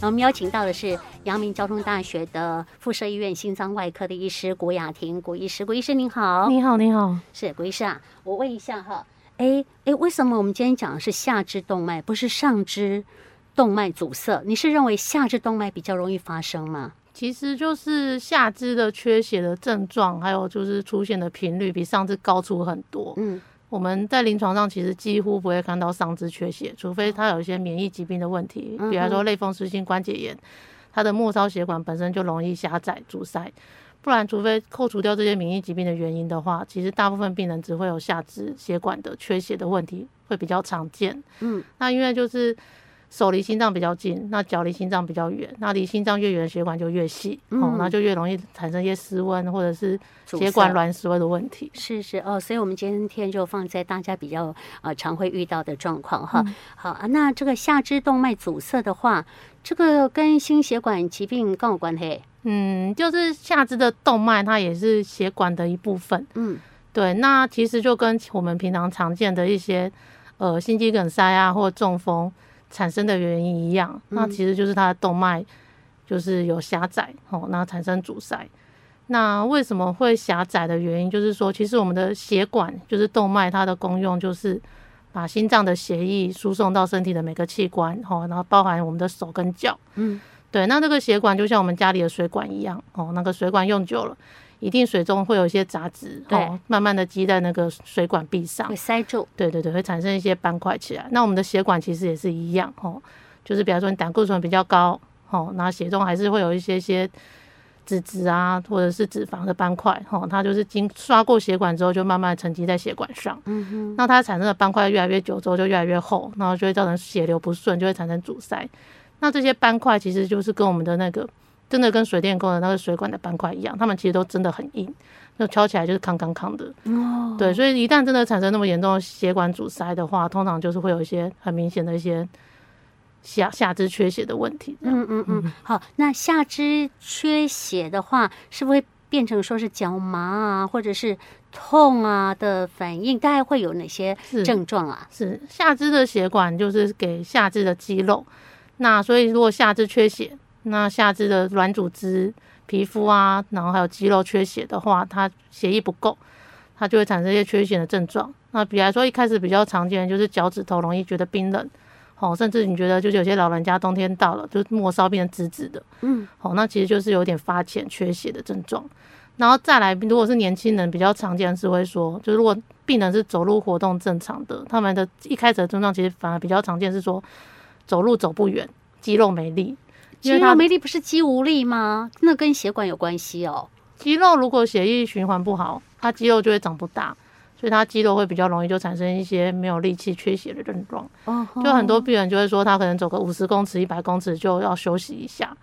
那我们邀请到的是阳明交通大学的附设医院心脏外科的医师谷雅婷谷医师，古医师您好，你好，你好，是谷医师啊。我问一下哈，哎哎，为什么我们今天讲的是下肢动脉，不是上肢动脉阻塞？你是认为下肢动脉比较容易发生吗？其实就是下肢的缺血的症状，还有就是出现的频率比上肢高出很多。嗯。我们在临床上其实几乎不会看到上肢缺血，除非他有一些免疫疾病的问题，比方说类风湿性关节炎，他的末梢血管本身就容易狭窄阻塞，不然除非扣除掉这些免疫疾病的原因的话，其实大部分病人只会有下肢血管的缺血的问题会比较常见。嗯，那因为就是。手离心脏比较近，那脚离心脏比较远，那离心脏越远的血管就越细，嗯、哦，那就越容易产生一些失温或者是血管攣缩的问题。是是哦，所以我们今天就放在大家比较呃常会遇到的状况哈。嗯、好啊，那这个下肢动脉阻塞的话，这个跟心血管疾病更有关系？嗯，就是下肢的动脉它也是血管的一部分。嗯，对，那其实就跟我们平常常见的一些呃心肌梗塞啊或中风。产生的原因一样，那其实就是它的动脉就是有狭窄，哦，那产生阻塞。那为什么会狭窄的原因，就是说，其实我们的血管就是动脉，它的功用就是把心脏的血液输送到身体的每个器官，哦，然后包含我们的手跟脚，嗯，对。那这个血管就像我们家里的水管一样，哦，那个水管用久了。一定水中会有一些杂质，对哦，慢慢的积在那个水管壁上，会塞住。对对对，会产生一些斑块起来。那我们的血管其实也是一样，哦，就是比方说你胆固醇比较高，哦，那血中还是会有一些些脂质啊，或者是脂肪的斑块，哦，它就是经刷过血管之后，就慢慢沉积在血管上。嗯哼。那它产生的斑块越来越久之后，就越来越厚，然后就会造成血流不顺，就会产生阻塞。那这些斑块其实就是跟我们的那个。真的跟水电工的那个水管的斑块一样，他们其实都真的很硬，就敲起来就是康康康的。哦，对，所以一旦真的产生那么严重的血管阻塞的话，通常就是会有一些很明显的一些下下肢缺血的问题。嗯嗯嗯。好，那下肢缺血的话，是不是会变成说是脚麻啊，或者是痛啊的反应？大概会有哪些症状啊？是，是下肢的血管就是给下肢的肌肉，那所以如果下肢缺血。那下肢的软组织、皮肤啊，然后还有肌肉缺血的话，它血液不够，它就会产生一些缺血的症状。那比来说，一开始比较常见的就是脚趾头容易觉得冰冷，哦，甚至你觉得就是有些老人家冬天到了，就是末梢变得紫紫的，嗯，好，那其实就是有点发浅、缺血的症状。然后再来，如果是年轻人，比较常见是会说，就如果病人是走路活动正常的，他们的一开始的症状其实反而比较常见是说走路走不远，肌肉没力。肌肉没力不是肌无力吗？那跟血管有关系哦。肌肉如果血液循环不好，它肌肉就会长不大，所以它肌肉会比较容易就产生一些没有力气、缺血的症状。哦，就很多病人就会说，他可能走个五十公尺、一百公尺就要休息一下。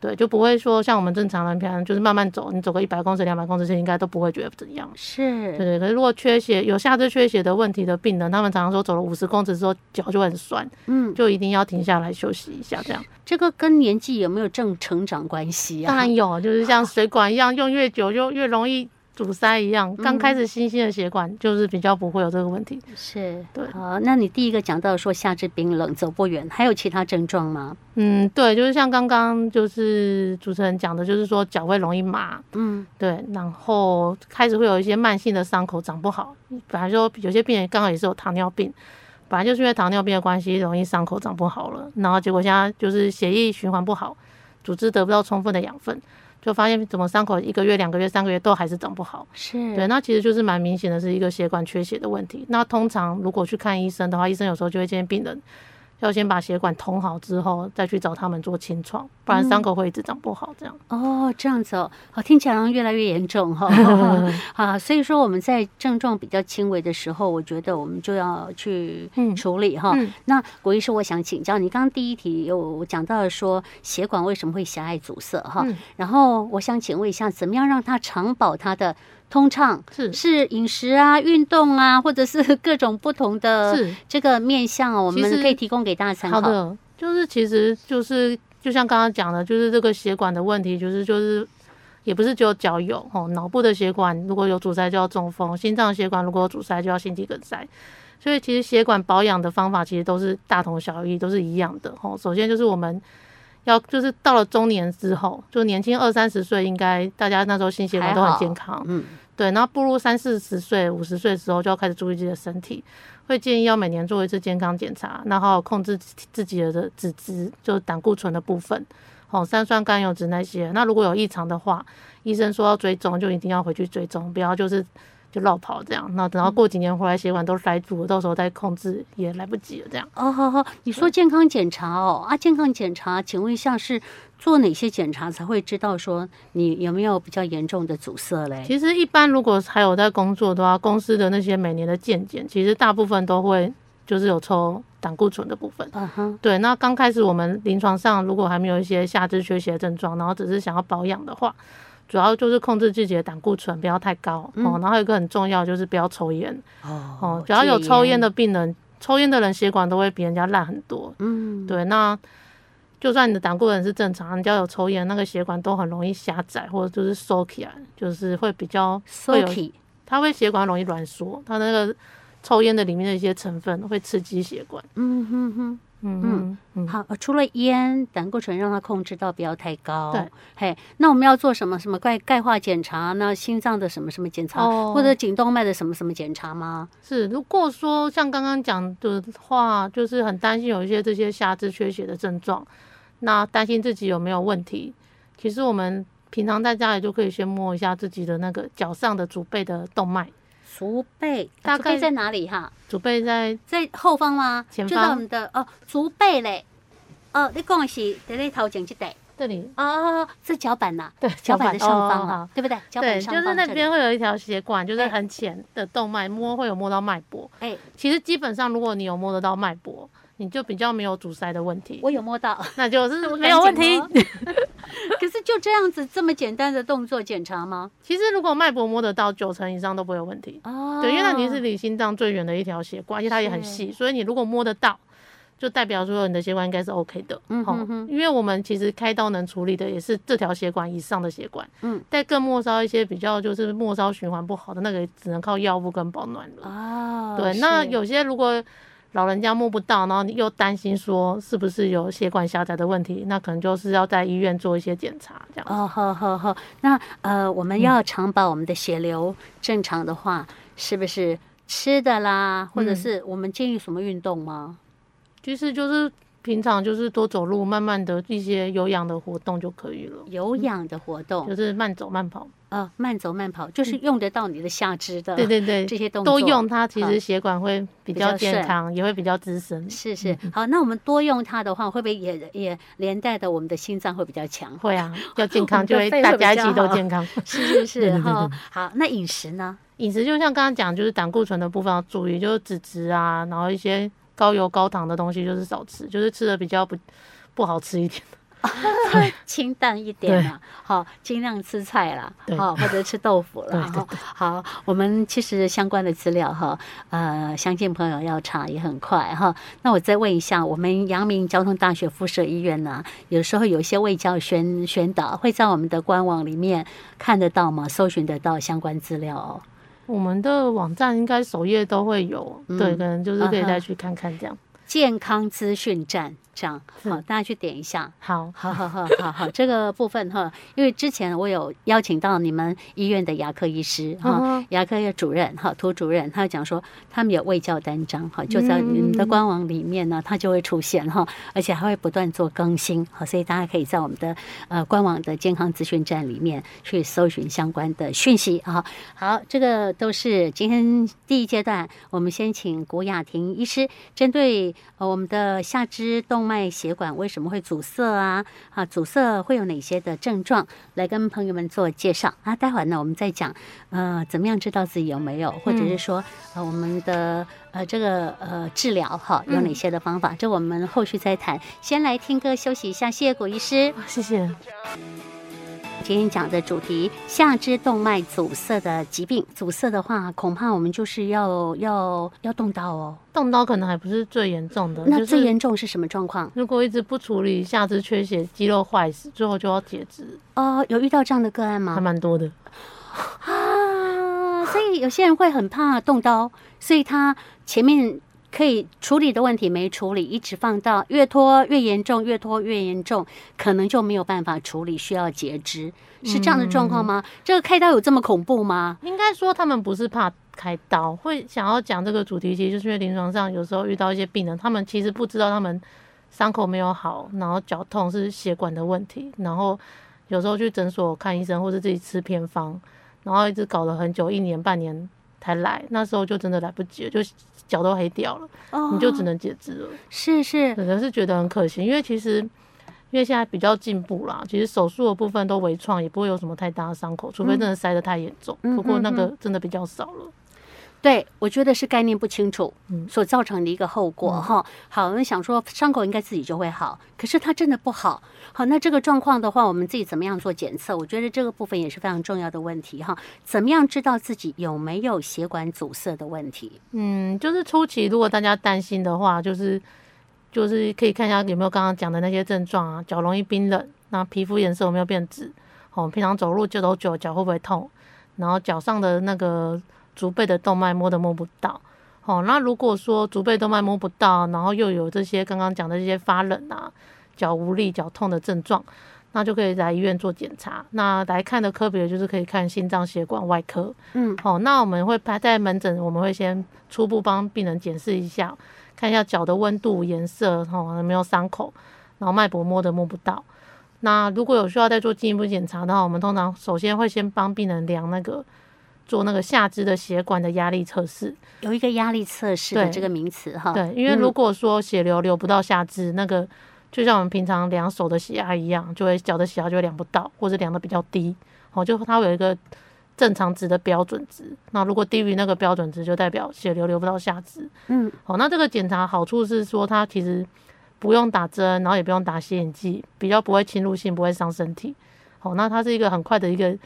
对，就不会说像我们正常人平常就是慢慢走，你走个一百公尺、两百公尺，应该都不会觉得怎样。是，对对。可是如果缺血、有下肢缺血的问题的病人，他们常常说走了五十公尺之后脚就很酸，嗯，就一定要停下来休息一下，这样。这个跟年纪有没有正成长关系啊？当然有，就是像水管一样，用越久就越容易。阻塞一样，刚开始新兴的血管就是比较不会有这个问题。是，对。好，那你第一个讲到说下肢冰冷、走不远，还有其他症状吗？嗯，对，就是像刚刚就是主持人讲的，就是说脚会容易麻。嗯，对。然后开始会有一些慢性的伤口长不好，本来说有些病人刚好也是有糖尿病，本来就是因为糖尿病的关系，容易伤口长不好了。然后结果现在就是血液循环不好，组织得不到充分的养分。就发现怎么伤口一个月、两个月、三个月都还是长不好，是对，那其实就是蛮明显的是一个血管缺血的问题。那通常如果去看医生的话，医生有时候就会建议病人。要先把血管通好之后，再去找他们做清创，不然伤口会一直长不好。这样、嗯、哦，这样子哦，好，听起来好像越来越严重哈。啊，所以说我们在症状比较轻微的时候，我觉得我们就要去处理哈。那国医师，我想请教你，刚刚第一题有讲到了说血管为什么会狭隘阻塞哈？嗯、然后我想请问一下，怎么样让它长保它的？通畅是是饮食啊、运动啊，或者是各种不同的这个面向哦，我们可以提供给大家参考。好的，就是其实就是就像刚刚讲的，就是这个血管的问题，就是就是也不是只有脚有哦，脑部的血管如果有阻塞就要中风，心脏血管如果有阻塞就要心肌梗塞，所以其实血管保养的方法其实都是大同小异，都是一样的哦。首先就是我们。要就是到了中年之后，就年轻二三十岁，应该大家那时候心血管都很健康，嗯，对。然后步入三四十岁、五十岁的时候，就要开始注意自己的身体，会建议要每年做一次健康检查，然后控制自己的脂质，就是胆固醇的部分，哦，三酸甘油脂那些。那如果有异常的话，医生说要追踪，就一定要回去追踪，不要就是。就绕跑这样，那等到过几年回来，血管都塞住了，到时候再控制也来不及了。这样哦，好好，你说健康检查哦啊，健康检查，请问一下是做哪些检查才会知道说你有没有比较严重的阻塞嘞？其实一般如果还有在工作的话，公司的那些每年的健检，其实大部分都会就是有抽胆固醇的部分。嗯哼，对。那刚开始我们临床上如果还没有一些下肢缺血症状，然后只是想要保养的话。主要就是控制自己的胆固醇不要太高、嗯、哦，然后还有一个很重要就是不要抽烟哦，哦，只要有抽烟的病人，抽烟的人血管都会比人家烂很多。嗯，对，那就算你的胆固醇是正常，你只要有抽烟，那个血管都很容易狭窄或者就是收起来，就是会比较缩起，它会血管容易挛缩，它那个抽烟的里面的一些成分会刺激血管。嗯哼哼。嗯嗯好，除了烟，胆固醇让它控制到不要太高。对，嘿，那我们要做什么？什么钙钙化检查？那心脏的什么什么检查？哦、或者颈动脉的什么什么检查吗？是，如果说像刚刚讲的话，就是很担心有一些这些下肢缺血的症状，那担心自己有没有问题。其实我们平常在家里就可以先摸一下自己的那个脚上的足背的动脉。足背大概在哪里哈？足背在在后方吗？前方。就在我们的哦，足背嘞。哦，你讲的是在那头前这带。这里。哦，是脚板呐。对，脚板的上方啊，对不对？脚板上就是那边会有一条血管，就是很浅的动脉，摸会有摸到脉搏。哎，其实基本上如果你有摸得到脉搏，你就比较没有阻塞的问题。我有摸到，那就 是没有问题。可是就这样子这么简单的动作检查吗？其实如果脉搏摸得到九成以上都不会有问题哦。对，因为那你是离心脏最远的一条血管，而且它也很细，所以你如果摸得到，就代表说你的血管应该是 OK 的。嗯哼哼，因为我们其实开刀能处理的也是这条血管以上的血管。嗯，但更末梢一些比较就是末梢循环不好的那个，只能靠药物跟保暖了。哦，对，那有些如果。老人家摸不到，然后你又担心说是不是有血管狭窄的问题，那可能就是要在医院做一些检查，这样。哦，好好好。那呃，我们要常保我们的血流正常的话，嗯、是不是吃的啦，或者是我们建议什么运动吗？其实就是平常就是多走路，慢慢的一些有氧的活动就可以了。有氧的活动、嗯、就是慢走慢跑。呃，慢走慢跑就是用得到你的下肢的，对对对，这些动作都用它，其实血管会比较健康，也会比较滋生。是是，好，那我们多用它的话，会不会也也连带的我们的心脏会比较强？会啊，要健康就会大家一起都健康。是是是，好，好，那饮食呢？饮食就像刚刚讲，就是胆固醇的部分要注意，就是脂质啊，然后一些高油高糖的东西就是少吃，就是吃的比较不不好吃一点。清淡一点嘛，好，尽量吃菜啦，好，或者吃豆腐啦。好，我们其实相关的资料哈，呃，相信朋友要查也很快哈。那我再问一下，我们阳明交通大学附设医院呢，有时候有一些卫教宣宣导，会在我们的官网里面看得到吗？搜寻得到相关资料哦？我们的网站应该首页都会有，对，可能就是可以再去看看这样。健康资讯站。好，大家去点一下。好，好，好，好，好，好，这个部分哈，因为之前我有邀请到你们医院的牙科医师哈，牙科的主任哈，涂主任，他讲说他们有卫教单张哈，就在你们的官网里面呢，它就会出现哈，而且还会不断做更新好，所以大家可以在我们的呃官网的健康资讯站里面去搜寻相关的讯息啊。好，这个都是今天第一阶段，我们先请古雅婷医师针对呃我们的下肢动脉血管为什么会阻塞啊？啊，阻塞会有哪些的症状？来跟朋友们做介绍啊。待会儿呢，我们再讲，呃，怎么样知道自己有没有，或者是说，呃，我们的呃这个呃治疗哈有哪些的方法？这我们后续再谈。先来听歌休息一下，谢谢古医师，谢谢。今天讲的主题：下肢动脉阻塞的疾病。阻塞的话，恐怕我们就是要要要动刀哦。动刀可能还不是最严重的。那最严重是什么状况？如果一直不处理下肢缺血、肌肉坏死，最后就要截肢。哦，有遇到这样的个案吗？还蛮多的。啊，所以有些人会很怕动刀，所以他前面可以处理的问题没处理，一直放到越拖越严重，越拖越严重，可能就没有办法处理，需要截肢，是这样的状况吗？嗯、这个开刀有这么恐怖吗？应该说他们不是怕开刀，会想要讲这个主题，其实就是因为临床上有时候遇到一些病人，他们其实不知道他们伤口没有好，然后脚痛是血管的问题，然后有时候去诊所看医生，或者自己吃偏方，然后一直搞了很久，一年半年。才来，那时候就真的来不及了，就脚都黑掉了，哦、你就只能截肢了。是是，可能是觉得很可惜，因为其实因为现在比较进步啦，其实手术的部分都微创，也不会有什么太大的伤口，除非真的塞得太严重。嗯、不过那个真的比较少了。嗯嗯嗯对，我觉得是概念不清楚，所造成的一个后果哈、嗯。好，我们想说伤口应该自己就会好，可是它真的不好。好，那这个状况的话，我们自己怎么样做检测？我觉得这个部分也是非常重要的问题哈。怎么样知道自己有没有血管阻塞的问题？嗯，就是初期如果大家担心的话，就是就是可以看一下有没有刚刚讲的那些症状啊，脚容易冰冷，那皮肤颜色有没有变紫？哦，平常走路就走久，脚会不会痛？然后脚上的那个。足背的动脉摸都摸不到，好，那如果说足背动脉摸不到，然后又有这些刚刚讲的这些发冷啊、脚无力、脚痛的症状，那就可以来医院做检查。那来看的科别就是可以看心脏血管外科，嗯，好，那我们会排在门诊，我们会先初步帮病人检视一下，看一下脚的温度、颜色，哈，有没有伤口，然后脉搏摸的摸不到。那如果有需要再做进一步检查的话，我们通常首先会先帮病人量那个。做那个下肢的血管的压力测试，有一个压力测试的这个名词哈。对，因为如果说血流流不到下肢，嗯、那个就像我们平常量手的血压一样，就会脚的血压就会量不到，或者量的比较低。哦，就它会有一个正常值的标准值。那如果低于那个标准值，就代表血流流不到下肢。嗯，好，那这个检查好处是说，它其实不用打针，然后也不用打显影剂，比较不会侵入性，不会伤身体。好，那它是一个很快的一个。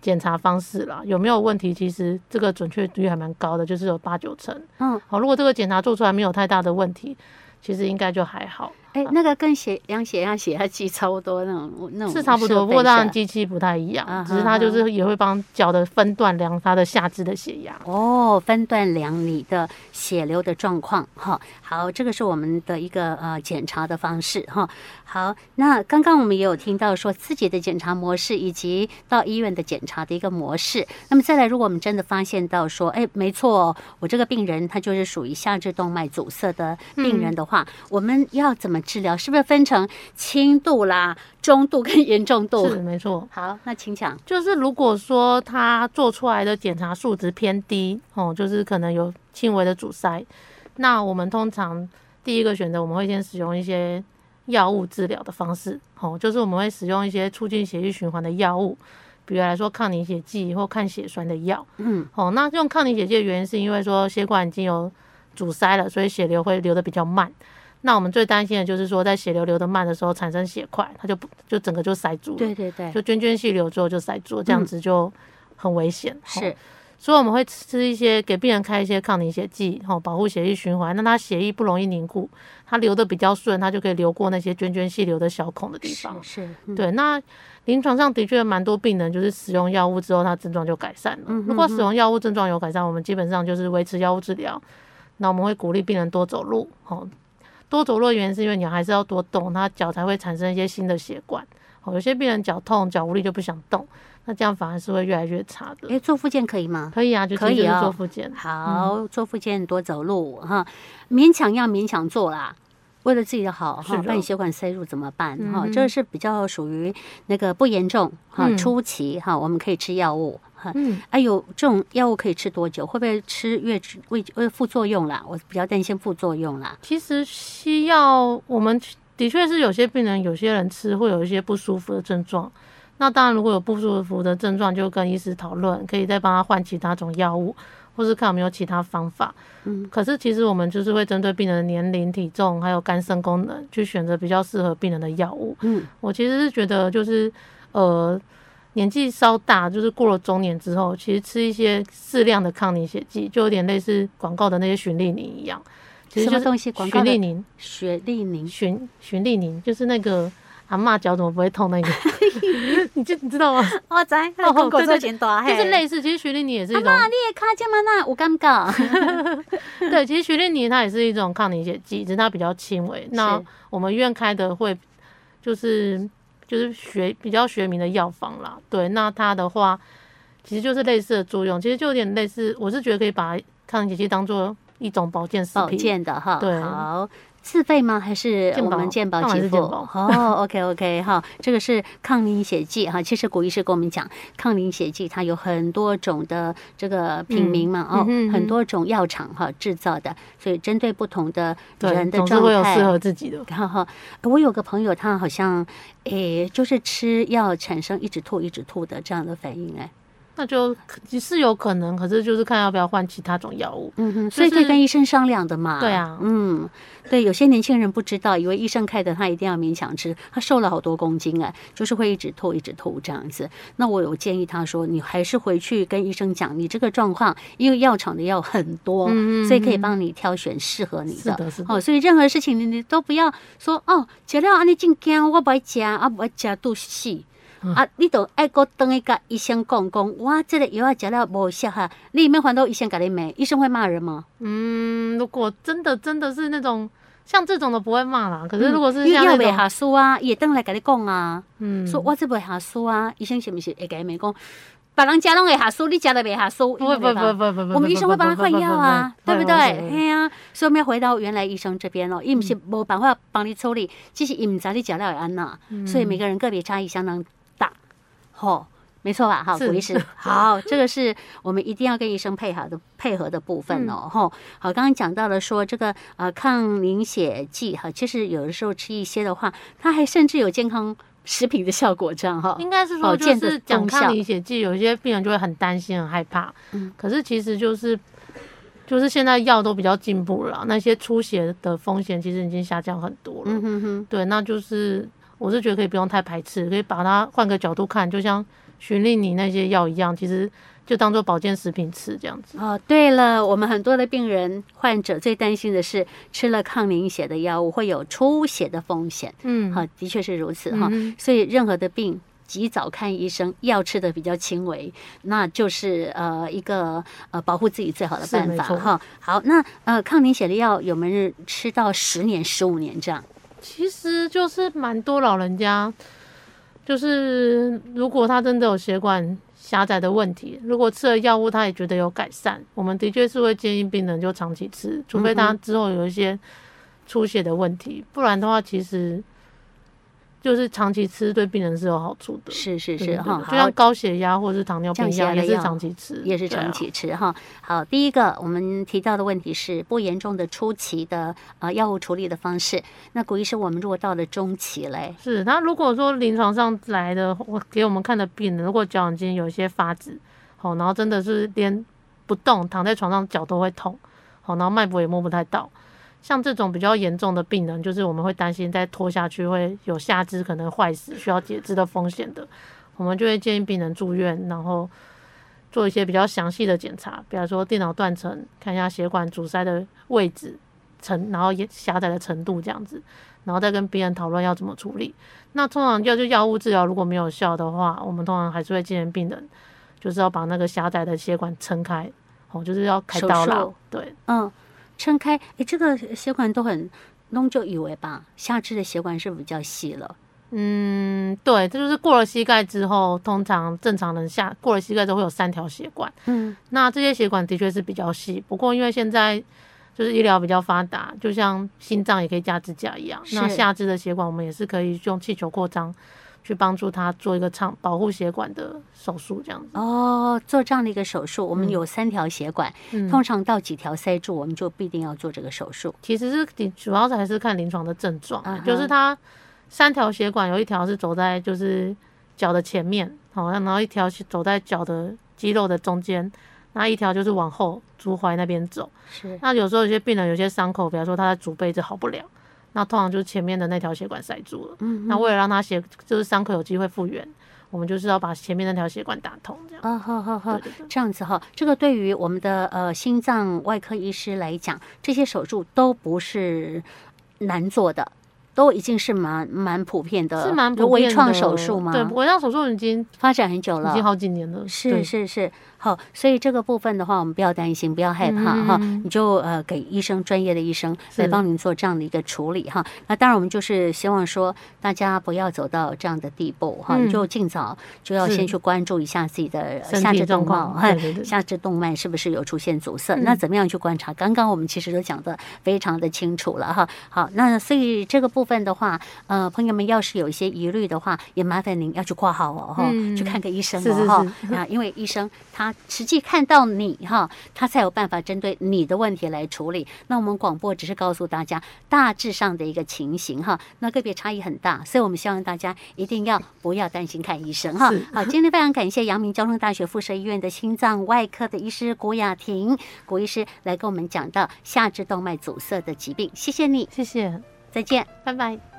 检查方式啦，有没有问题？其实这个准确率还蛮高的，就是有八九成。嗯，好，如果这个检查做出来没有太大的问题，其实应该就还好。哎、欸，那个跟血量血压、血压计差不多那种，那种是差不多，不过当然机器不太一样，啊、只是它就是也会帮脚的分段量它的下肢的血压。哦，分段量你的血流的状况哈。好，这个是我们的一个呃检查的方式哈。好，那刚刚我们也有听到说自己的检查模式以及到医院的检查的一个模式。那么再来，如果我们真的发现到说，哎，没错，我这个病人他就是属于下肢动脉阻塞的病人的话，嗯、我们要怎么？治疗是不是分成轻度啦、中度跟严重度？是没错。好，那请讲。就是如果说他做出来的检查数值偏低，哦，就是可能有轻微的阻塞，那我们通常第一个选择，我们会先使用一些药物治疗的方式，哦，就是我们会使用一些促进血液循环的药物，比如来说抗凝血剂或抗血栓的药。嗯，哦，那用抗凝血剂的原因是因为说血管已经有阻塞了，所以血流会流的比较慢。那我们最担心的就是说，在血流流得慢的时候产生血块，它就不就整个就塞住了。对对对，就涓涓细流之后就塞住了，这样子就很危险。嗯、是，所以我们会吃一些给病人开一些抗凝血剂，吼，保护血液循环，让它血液不容易凝固，它流得比较顺，它就可以流过那些涓涓细流的小孔的地方。是，是嗯、对。那临床上的确蛮多病人就是使用药物之后，他症状就改善了。嗯、哼哼如果使用药物症状有改善，我们基本上就是维持药物治疗。那我们会鼓励病人多走路，吼。多走路的原因是因为你还是要多动，他脚才会产生一些新的血管。哦，有些病人脚痛、脚无力就不想动，那这样反而是会越来越差的。诶，做复健可以吗？可以啊，就可以做复健。好，嗯、做复健多走路哈，勉强要勉强做啦，为了自己的好哈，把你血管塞入怎么办？哈、嗯，这个是比较属于那个不严重哈，初期哈，我们可以吃药物。嗯，哎呦，这种药物可以吃多久？会不会吃越吃会会副作用啦？我比较担心副作用啦。其实西药，我们的确是有些病人，有些人吃会有一些不舒服的症状。那当然，如果有不舒服的症状，就跟医师讨论，可以再帮他换其他种药物，或是看有没有其他方法。嗯，可是其实我们就是会针对病人的年龄、体重还有肝肾功能，去选择比较适合病人的药物。嗯，我其实是觉得就是呃。年纪稍大，就是过了中年之后，其实吃一些适量的抗凝血剂，就有点类似广告的那些循利宁一样。其实就是？循利宁，循利宁，循循利宁，就是那个阿嬷脚怎么不会痛那个？你就你知道吗？我知，中国做钱多，就是类似。其实徐丽宁也是一种。妈，你也看见吗那，我尴尬。对，其实徐丽妮它也是一种抗凝血剂，只是它比较轻微。那我们医院开的会就是就是学比较学名的药方啦。对，那它的话其实就是类似的作用，其实就有点类似。我是觉得可以把抗凝血剂当做一种保健食品，保健的哈。对，好。自费吗？还是我们健保给付？哦，OK OK 哈，这个是抗凝血剂哈。其实古医师跟我们讲，抗凝血剂它有很多种的这个品名嘛，哦，很多种药厂哈制造的，所以针对不同的人的状态，会有适合自己的。哈哈，我有个朋友，他好像诶，就是吃药产生一直吐、一直吐的这样的反应哎。那就其实有可能，可是就是看要不要换其他种药物。嗯哼，所以可以跟医生商量的嘛。对啊，嗯，对，有些年轻人不知道，以为医生开的他一定要勉强吃，他瘦了好多公斤哎，就是会一直吐一直吐这样子。那我有建议他说，你还是回去跟医生讲你这个状况，因为药厂的药很多，嗯，所以可以帮你挑选适合你的。是的，是的。哦，所以任何事情你你都不要说哦，吃了安尼真惊，我不爱吃啊，不爱吃都死。啊！你都爱搁等一个医生讲讲，哇，这个药啊吃了无效哈，你有没有还到医生给你骂？医生会骂人吗？嗯，如果真的真的是那种像这种的不会骂啦。可是如果是像药未下书啊，也当来给你讲啊，嗯，说我这未下书啊，医生是不是会给你讲？别人家拢会下书，你家的未下书，不不不不不不，我们医生会帮他换药啊，对不对？对呀，所以我们要回到原来医生这边哦，因为是没办法帮你处理，只是因为在你食了会安那，所以每个人个别差异相当。哦，没错吧？哈，古医师，好，这个是我们一定要跟医生配合的配合的部分哦。哈、嗯，好，刚刚讲到了说这个呃抗凝血剂哈，其实有的时候吃一些的话，它还甚至有健康食品的效果，这样哈。应该是说，就是讲抗凝血剂，有一些病人就会很担心、很害怕。嗯，可是其实就是就是现在药都比较进步了，那些出血的风险其实已经下降很多了。嗯哼哼，对，那就是。我是觉得可以不用太排斥，可以把它换个角度看，就像循令你那些药一样，其实就当做保健食品吃这样子。哦，对了，我们很多的病人患者最担心的是吃了抗凝血的药物会有出血的风险。嗯，好，的确是如此哈。嗯、所以任何的病及早看医生，药吃的比较轻微，那就是呃一个呃保护自己最好的办法哈。好，那呃抗凝血的药有没有吃到十年、十五年这样？其实就是蛮多老人家，就是如果他真的有血管狭窄的问题，如果吃了药物他也觉得有改善，我们的确是会建议病人就长期吃，除非他之后有一些出血的问题，不然的话其实。就是长期吃对病人是有好处的，是是是哈，就像高血压或者是糖尿病一样，也是长期吃，也是长期吃哈。好，第一个我们提到的问题是不严重的初期的呃药物处理的方式。那古医师，我们如果到了中期嘞，是那如果说临床上来的我给我们看的病人，如果脚已经有一些发紫，好，然后真的是连不动躺在床上脚都会痛，好，然后脉搏也摸不太到。像这种比较严重的病人，就是我们会担心再拖下去会有下肢可能坏死、需要截肢的风险的，我们就会建议病人住院，然后做一些比较详细的检查，比方说电脑断层，看一下血管阻塞的位置、程，然后也狭窄的程度这样子，然后再跟病人讨论要怎么处理。那通常要就药物治疗如果没有效的话，我们通常还是会建议病人就是要把那个狭窄的血管撑开，哦，就是要开刀了。对，嗯。撑开，哎、欸，这个血管都很弄，就以为吧，下肢的血管是比较细了。嗯，对，这就是过了膝盖之后，通常正常人下过了膝盖之后会有三条血管。嗯，那这些血管的确是比较细，不过因为现在就是医疗比较发达，就像心脏也可以加支架一样，那下肢的血管我们也是可以用气球扩张。去帮助他做一个长保护血管的手术，这样子哦。做这样的一个手术，我们有三条血管，嗯、通常到几条塞住，我们就必定要做这个手术。其实是你主要还是看临床的症状，就是他三条血管有一条是走在就是脚的前面，好，然后一条是走在脚的肌肉的中间，那一条就是往后足踝那边走。是，那有时候有些病人有些伤口，比方说他的足背就好不了。那通常就是前面的那条血管塞住了。嗯，那为了让他血就是伤口有机会复原，我们就是要把前面那条血管打通，这样。啊，好好好，这样子哈。这个对于我们的呃心脏外科医师来讲，这些手术都不是难做的，都已经是蛮蛮普遍的，是蛮普遍的。微创手术吗？对，微创手术已经发展很久了，已经好几年了。是是是。好，所以这个部分的话，我们不要担心，不要害怕哈、嗯，你就呃给医生专业的医生来帮您做这样的一个处理哈。那当然，我们就是希望说大家不要走到这样的地步哈、嗯，你就尽早就要先去关注一下自己的下肢动脉哈，下肢动脉是不是有出现阻塞？嗯、那怎么样去观察？刚刚我们其实都讲的非常的清楚了哈。好，那所以这个部分的话，呃，朋友们要是有一些疑虑的话，也麻烦您要去挂号哦哈、嗯，去看个医生哦哈。啊，因为医生他。实际看到你哈，他才有办法针对你的问题来处理。那我们广播只是告诉大家大致上的一个情形哈，那个别差异很大，所以我们希望大家一定要不要担心看医生哈。好，今天非常感谢阳明交通大学附设医院的心脏外科的医师古雅婷郭医师来跟我们讲到下肢动脉阻塞的疾病，谢谢你，谢谢，再见，拜拜。